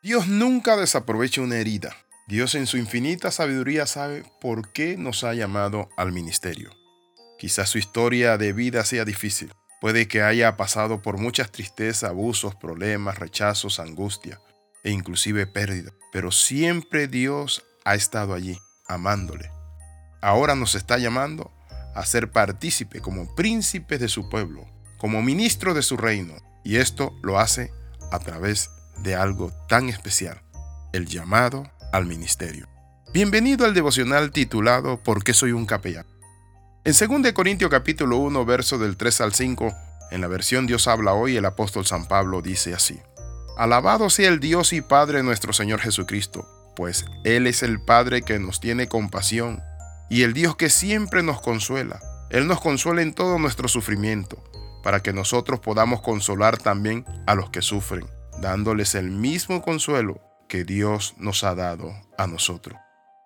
Dios nunca desaprovecha una herida. Dios en su infinita sabiduría sabe por qué nos ha llamado al ministerio. Quizás su historia de vida sea difícil. Puede que haya pasado por muchas tristezas, abusos, problemas, rechazos, angustia e inclusive pérdida. Pero siempre Dios ha estado allí, amándole. Ahora nos está llamando a ser partícipe como príncipes de su pueblo, como ministro de su reino. Y esto lo hace a través de algo tan especial, el llamado al ministerio. Bienvenido al devocional titulado ¿Por qué soy un capellán? En 2 Corintios capítulo 1, verso del 3 al 5, en la versión Dios habla hoy, el apóstol San Pablo dice así: Alabado sea el Dios y Padre nuestro Señor Jesucristo, pues Él es el Padre que nos tiene compasión y el Dios que siempre nos consuela. Él nos consuela en todo nuestro sufrimiento, para que nosotros podamos consolar también a los que sufren dándoles el mismo consuelo que Dios nos ha dado a nosotros.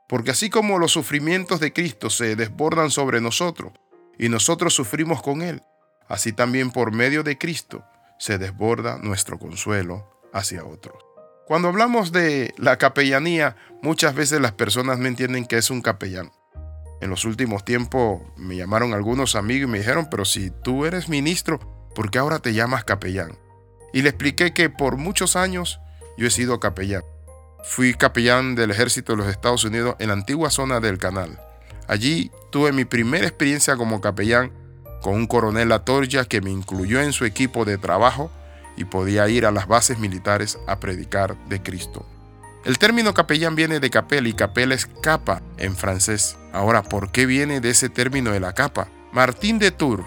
Porque así como los sufrimientos de Cristo se desbordan sobre nosotros y nosotros sufrimos con Él, así también por medio de Cristo se desborda nuestro consuelo hacia otros. Cuando hablamos de la capellanía, muchas veces las personas no entienden que es un capellán. En los últimos tiempos me llamaron algunos amigos y me dijeron, pero si tú eres ministro, ¿por qué ahora te llamas capellán? Y le expliqué que por muchos años yo he sido capellán. Fui capellán del ejército de los Estados Unidos en la antigua zona del canal. Allí tuve mi primera experiencia como capellán con un coronel Atorya que me incluyó en su equipo de trabajo y podía ir a las bases militares a predicar de Cristo. El término capellán viene de capel y capel es capa en francés. Ahora, ¿por qué viene de ese término de la capa? Martín de Tours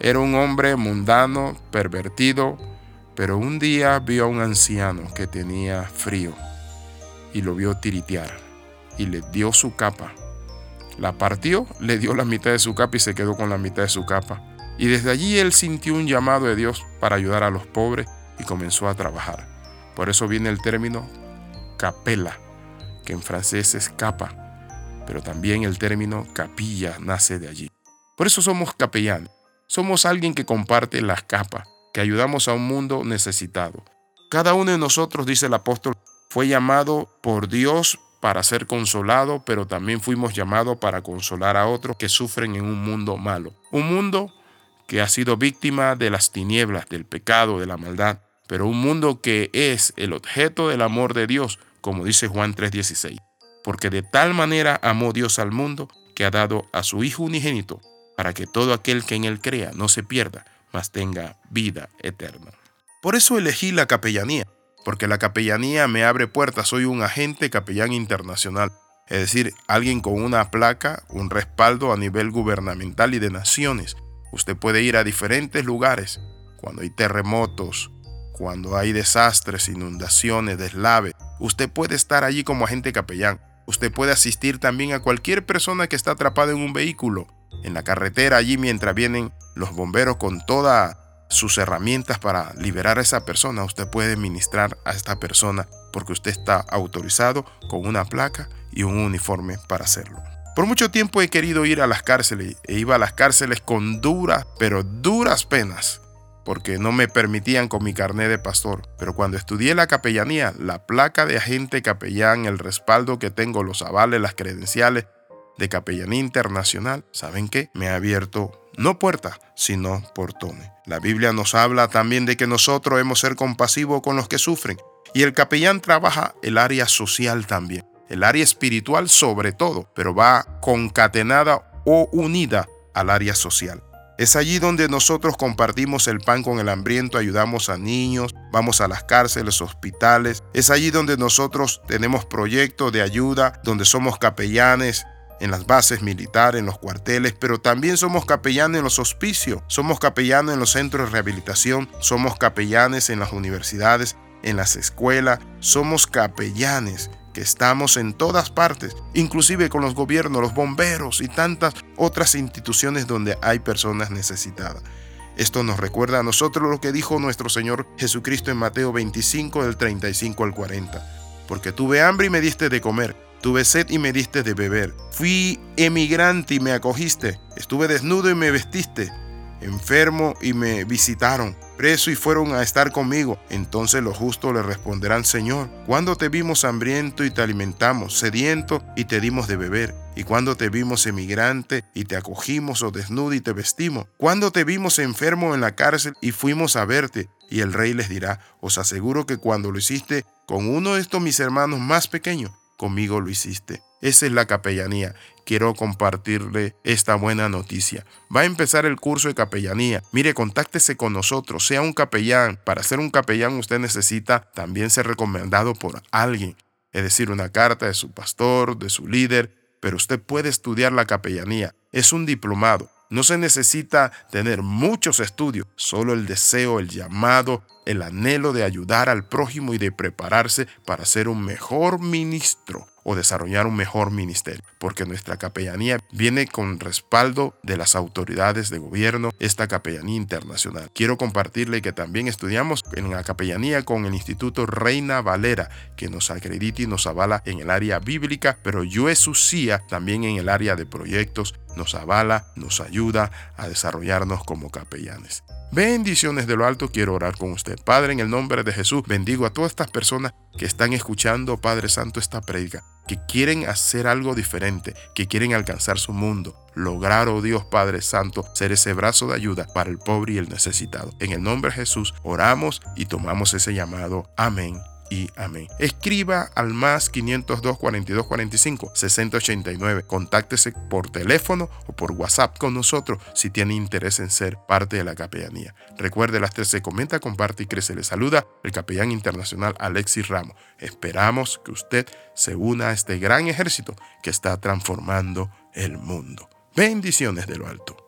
era un hombre mundano, pervertido, pero un día vio a un anciano que tenía frío y lo vio tiritear y le dio su capa. La partió, le dio la mitad de su capa y se quedó con la mitad de su capa. Y desde allí él sintió un llamado de Dios para ayudar a los pobres y comenzó a trabajar. Por eso viene el término capela, que en francés es capa, pero también el término capilla nace de allí. Por eso somos capellanes. Somos alguien que comparte las capas, que ayudamos a un mundo necesitado. Cada uno de nosotros, dice el apóstol, fue llamado por Dios para ser consolado, pero también fuimos llamados para consolar a otros que sufren en un mundo malo. Un mundo que ha sido víctima de las tinieblas, del pecado, de la maldad, pero un mundo que es el objeto del amor de Dios, como dice Juan 3:16. Porque de tal manera amó Dios al mundo que ha dado a su Hijo unigénito, para que todo aquel que en él crea no se pierda, mas tenga vida eterna. Por eso elegí la capellanía, porque la capellanía me abre puertas. Soy un agente capellán internacional, es decir, alguien con una placa, un respaldo a nivel gubernamental y de naciones. Usted puede ir a diferentes lugares cuando hay terremotos, cuando hay desastres, inundaciones, deslaves. Usted puede estar allí como agente capellán. Usted puede asistir también a cualquier persona que está atrapada en un vehículo, en la carretera, allí mientras vienen los bomberos con todas sus herramientas para liberar a esa persona. Usted puede ministrar a esta persona porque usted está autorizado con una placa y un uniforme para hacerlo. Por mucho tiempo he querido ir a las cárceles e iba a las cárceles con duras, pero duras penas, porque no me permitían con mi carnet de pastor. Pero cuando estudié la capellanía, la placa de agente capellán, el respaldo que tengo, los avales, las credenciales de capellanía internacional, ¿saben qué? Me ha abierto no puertas, sino portones. La Biblia nos habla también de que nosotros hemos ser compasivos con los que sufren. Y el capellán trabaja el área social también, el área espiritual sobre todo, pero va concatenada o unida al área social. Es allí donde nosotros compartimos el pan con el hambriento, ayudamos a niños, vamos a las cárceles, hospitales. Es allí donde nosotros tenemos proyectos de ayuda, donde somos capellanes, en las bases militares, en los cuarteles, pero también somos capellanes en los hospicios, somos capellanes en los centros de rehabilitación, somos capellanes en las universidades, en las escuelas, somos capellanes que estamos en todas partes, inclusive con los gobiernos, los bomberos y tantas otras instituciones donde hay personas necesitadas. Esto nos recuerda a nosotros lo que dijo nuestro Señor Jesucristo en Mateo 25 del 35 al 40. Porque tuve hambre y me diste de comer Tuve sed y me diste de beber. Fui emigrante y me acogiste. Estuve desnudo y me vestiste. Enfermo y me visitaron. preso y fueron a estar conmigo. Entonces los justos le responderán, Señor, cuando te vimos hambriento y te alimentamos, sediento y te dimos de beber? Y cuando te vimos emigrante y te acogimos o desnudo y te vestimos? Cuando te vimos enfermo en la cárcel y fuimos a verte? Y el rey les dirá, os aseguro que cuando lo hiciste con uno de estos mis hermanos más pequeños, conmigo lo hiciste. Esa es la capellanía. Quiero compartirle esta buena noticia. Va a empezar el curso de capellanía. Mire, contáctese con nosotros, sea un capellán. Para ser un capellán usted necesita también ser recomendado por alguien, es decir, una carta de su pastor, de su líder, pero usted puede estudiar la capellanía. Es un diplomado. No se necesita tener muchos estudios, solo el deseo, el llamado, el anhelo de ayudar al prójimo y de prepararse para ser un mejor ministro o desarrollar un mejor ministerio, porque nuestra capellanía viene con respaldo de las autoridades de gobierno, esta capellanía internacional. Quiero compartirle que también estudiamos en la capellanía con el Instituto Reina Valera, que nos acredita y nos avala en el área bíblica, pero Yuesucía también en el área de proyectos nos avala, nos ayuda a desarrollarnos como capellanes. Bendiciones de lo alto, quiero orar con usted. Padre, en el nombre de Jesús, bendigo a todas estas personas que están escuchando, Padre Santo, esta predica, que quieren hacer algo diferente, que quieren alcanzar su mundo, lograr, oh Dios Padre Santo, ser ese brazo de ayuda para el pobre y el necesitado. En el nombre de Jesús, oramos y tomamos ese llamado. Amén y amén. Escriba al más 502 42 45 6089. Contáctese por teléfono o por WhatsApp con nosotros si tiene interés en ser parte de la capellanía. Recuerde las 13, comenta, comparte y crece. Le saluda el capellán internacional Alexis Ramos. Esperamos que usted se una a este gran ejército que está transformando el mundo. Bendiciones de lo alto.